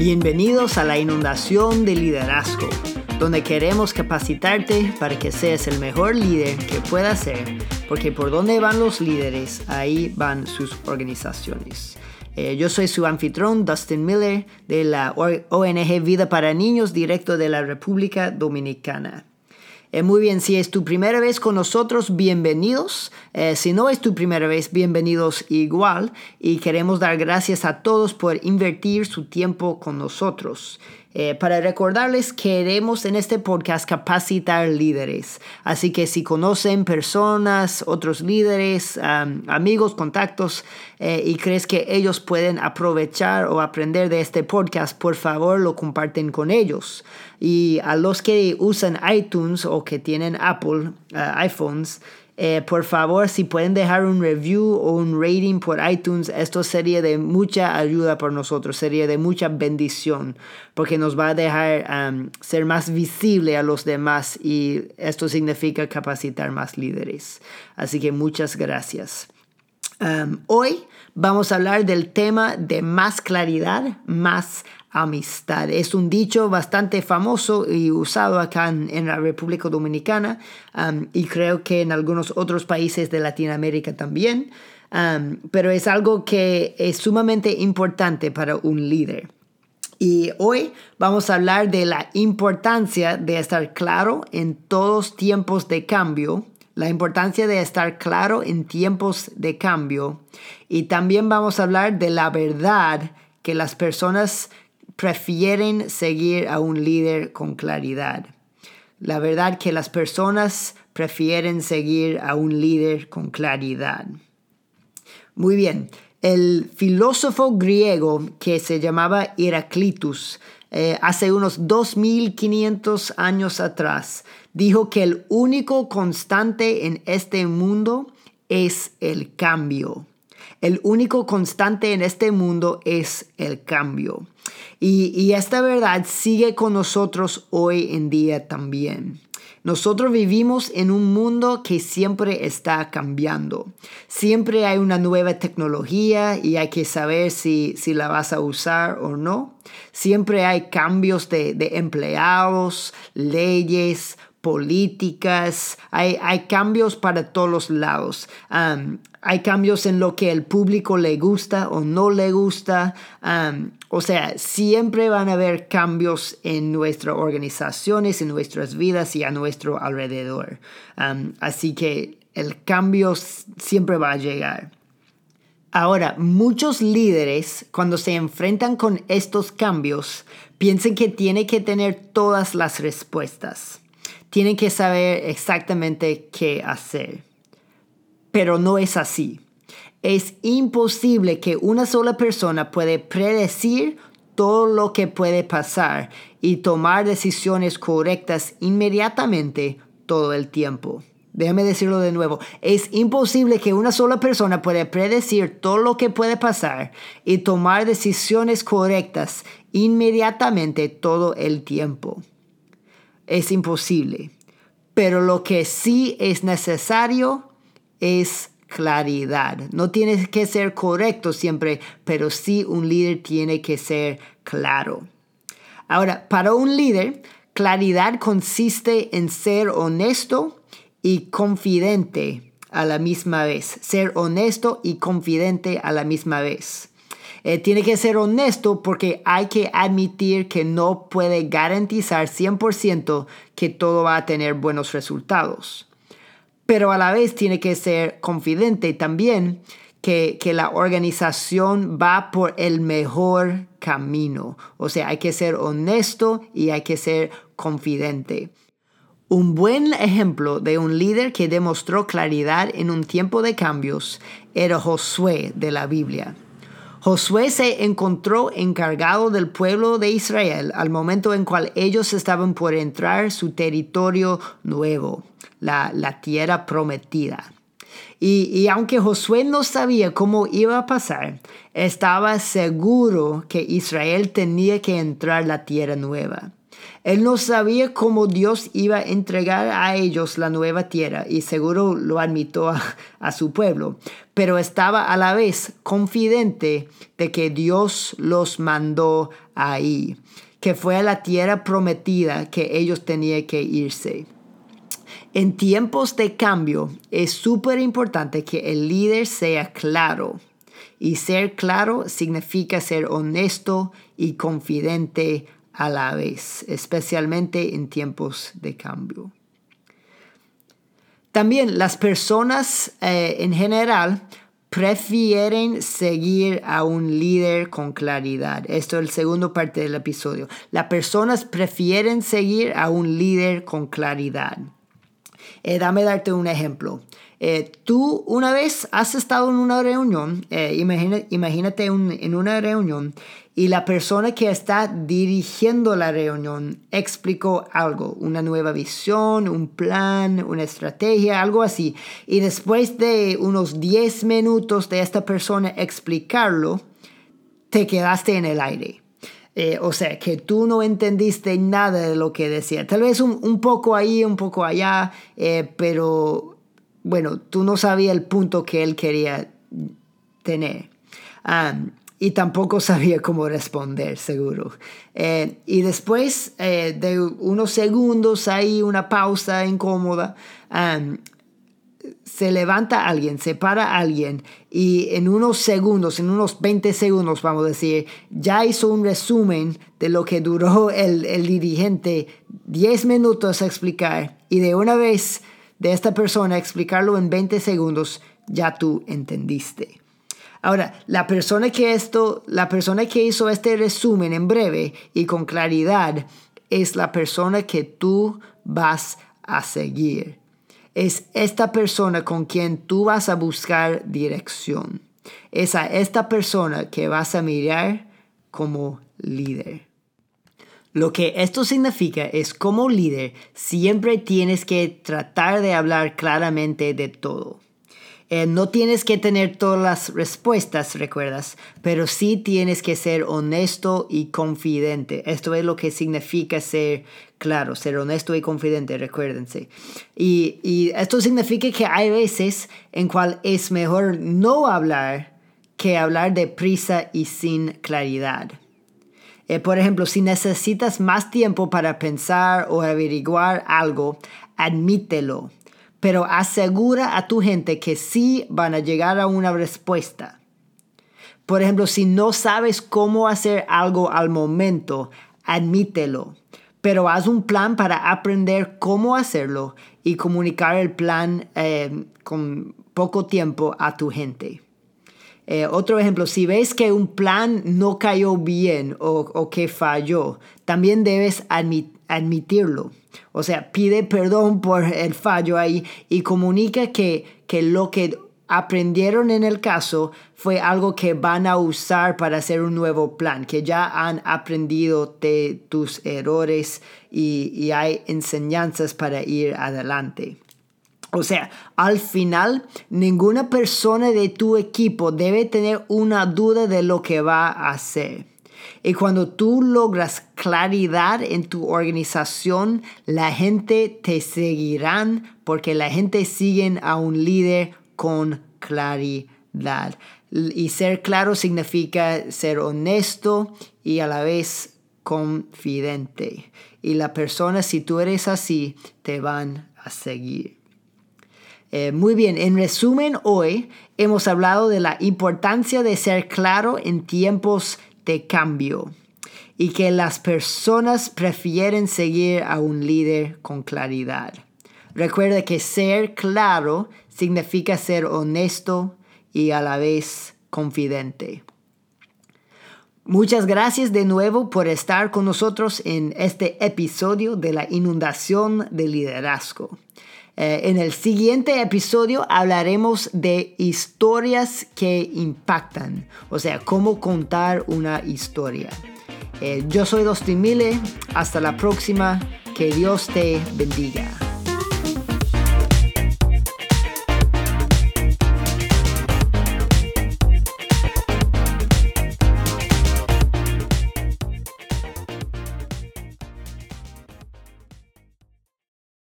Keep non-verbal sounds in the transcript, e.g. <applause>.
Bienvenidos a la inundación de liderazgo, donde queremos capacitarte para que seas el mejor líder que puedas ser, porque por donde van los líderes, ahí van sus organizaciones. Eh, yo soy su anfitrión, Dustin Miller, de la ONG Vida para Niños, directo de la República Dominicana. Eh, muy bien, si es tu primera vez con nosotros, bienvenidos. Eh, si no es tu primera vez, bienvenidos igual. Y queremos dar gracias a todos por invertir su tiempo con nosotros. Eh, para recordarles, queremos en este podcast capacitar líderes. Así que si conocen personas, otros líderes, amigos, contactos, y crees que ellos pueden aprovechar o aprender de este podcast, por favor lo comparten con ellos. Y a los que usan iTunes o que tienen Apple eh, iPhones, eh, por favor, si pueden dejar un review o un rating por iTunes, esto sería de mucha ayuda por nosotros, sería de mucha bendición, porque nos va a dejar um, ser más visible a los demás y esto significa capacitar más líderes. Así que muchas gracias. Um, hoy vamos a hablar del tema de más claridad, más amistad. Es un dicho bastante famoso y usado acá en, la República Dominicana um, y creo que en algunos otros países de Latinoamérica también, um, pero es algo que es sumamente importante para un líder. Y hoy vamos a hablar de la importancia de estar claro en todos tiempos de cambio, la importancia de estar claro en tiempos de cambio y también vamos a hablar de la verdad que las personas prefieren seguir a un líder con claridad. La verdad que las personas prefieren seguir a un líder con claridad. Muy bien, el filósofo griego que se llamaba Heraclitus eh, hace unos 2500 años atrás dijo que el único constante en este mundo es el cambio. El único constante en este mundo es el cambio. Y, esta verdad sigue con nosotros hoy en día también. Nosotros vivimos en un mundo que siempre está cambiando. Siempre hay una nueva tecnología y hay que saber si, la vas a usar o no. Siempre hay cambios de, empleados, leyes, políticas, hay, cambios para todos los lados. hay cambios en lo que el público le gusta o no le gusta. O sea, siempre van a haber cambios en nuestras organizaciones, en nuestras vidas y a nuestro alrededor. así que el cambio siempre va a llegar. Ahora, muchos líderes, cuando se enfrentan con estos cambios, piensan que tienen que tener todas las respuestas. Tienen que saber exactamente qué hacer. Pero no es así. Es imposible que una sola persona puede predecir todo lo que puede pasar y tomar decisiones correctas inmediatamente todo el tiempo. Déjame decirlo de nuevo. Es imposible que una sola persona pueda predecir todo lo que puede pasar y tomar decisiones correctas inmediatamente todo el tiempo. Es imposible. Pero lo que sí es necesario es claridad. No tienes que ser correcto siempre, pero sí un líder tiene que ser claro. Ahora, para un líder, claridad consiste en ser honesto y confidente a la misma vez. Ser honesto y confidente a la misma vez. Eh, tiene que ser honesto porque hay que admitir que no puede garantizar 100% que todo va a tener buenos resultados pero a la vez tiene que ser confidente también que, la organización va por el mejor camino. O sea, hay que ser honesto y hay que ser confidente. Un buen ejemplo de un líder que demostró claridad en un tiempo de cambios era Josué de la Biblia. Josué se encontró encargado del pueblo de Israel al momento en cual ellos estaban por entrar su territorio nuevo la, tierra prometida. Y, aunque Josué no sabía cómo iba a pasar, estaba seguro que Israel tenía que entrar la tierra nueva. Él no sabía cómo Dios iba a entregar a ellos la nueva tierra y seguro lo admitió a, a, su pueblo, pero estaba a la vez confidente de que Dios los mandó ahí, que fue a la tierra prometida que ellos tenían que irse. En tiempos de cambio es súper importante que el líder sea claro. Y ser claro significa ser honesto y confidente a la vez, especialmente en tiempos de cambio. También las personas eh, en general prefieren seguir a un líder con claridad. Esto es el segundo parte del episodio. Las personas prefieren seguir a un líder con claridad. Eh, dame darte un ejemplo. Eh, tú una vez has estado en una reunión, eh, imagínate en una reunión y la persona que está dirigiendo la reunión explicó algo, una nueva visión, un plan, una estrategia, algo así. Y después de unos 10 minutos de esta persona explicarlo, te quedaste en el aire. Eh, o sea, que tú no entendiste nada de lo que decía. Tal vez un, poco ahí, un poco allá, pero bueno, tú no sabías el punto que él quería tener. y tampoco <laughs> sabía cómo responder, seguro. Eh, y después eh, de unos segundos, ahí una pausa incómoda, se levanta alguien, se para alguien y en unos segundos, en unos 20 segundos, vamos a decir, ya hizo un resumen de lo que duró el, el dirigente 10 minutos a explicar y de una vez de esta persona, explicarlo en 20 segundos, ya tú entendiste. Ahora, la persona que esto, la persona que hizo este resumen en breve y con claridad es la persona que tú vas a seguir. Es esta persona con quien tú vas a buscar dirección. Es a esta persona que vas a mirar como líder. Lo que esto significa es como líder siempre tienes que tratar de hablar claramente de todo. Eh, no tienes que tener todas las respuestas, recuerdas, pero sí tienes que ser honesto y confidente. Esto es lo que significa ser claro, ser honesto y confidente, recuérdense. Y, y esto significa que hay veces en cual es mejor no hablar que hablar deprisa y sin claridad. Eh, por ejemplo, si necesitas más tiempo para pensar o averiguar algo, admítelo, pero asegura a tu gente que sí van a llegar a una respuesta. Por ejemplo, si no sabes cómo hacer algo al momento, admítelo, pero haz un plan para aprender cómo hacerlo y comunicar el plan eh, con poco tiempo a tu gente. Eh, otro ejemplo, si ves que un plan no cayó bien o, que falló, también debes admitirlo. O sea, pide perdón por el fallo ahí y comunica que, que lo que aprendieron en el caso fue algo que van a usar para hacer un nuevo plan, que ya han aprendido de tus errores y, y hay enseñanzas para ir adelante. O sea, al final, ninguna persona de tu equipo debe tener una duda de lo que va a hacer. Y cuando tú logras claridad en tu organización, la gente te seguirán porque la gente sigue a un líder con claridad. Y ser claro significa ser honesto y a la vez confidente. Y la persona, si tú eres así, te van a seguir. Eh, muy bien, en resumen, hoy hemos hablado de la importancia de ser claro en tiempos de cambio y que las personas prefieren seguir a un líder con claridad. Recuerda que ser claro significa ser honesto y a la vez confidente. Muchas gracias de nuevo por estar con nosotros en este episodio de la inundación de liderazgo. Eh, en el siguiente episodio hablaremos de historias que impactan, o sea, cómo contar una historia. Eh, yo soy Dustin Mille, hasta la próxima, que Dios te bendiga.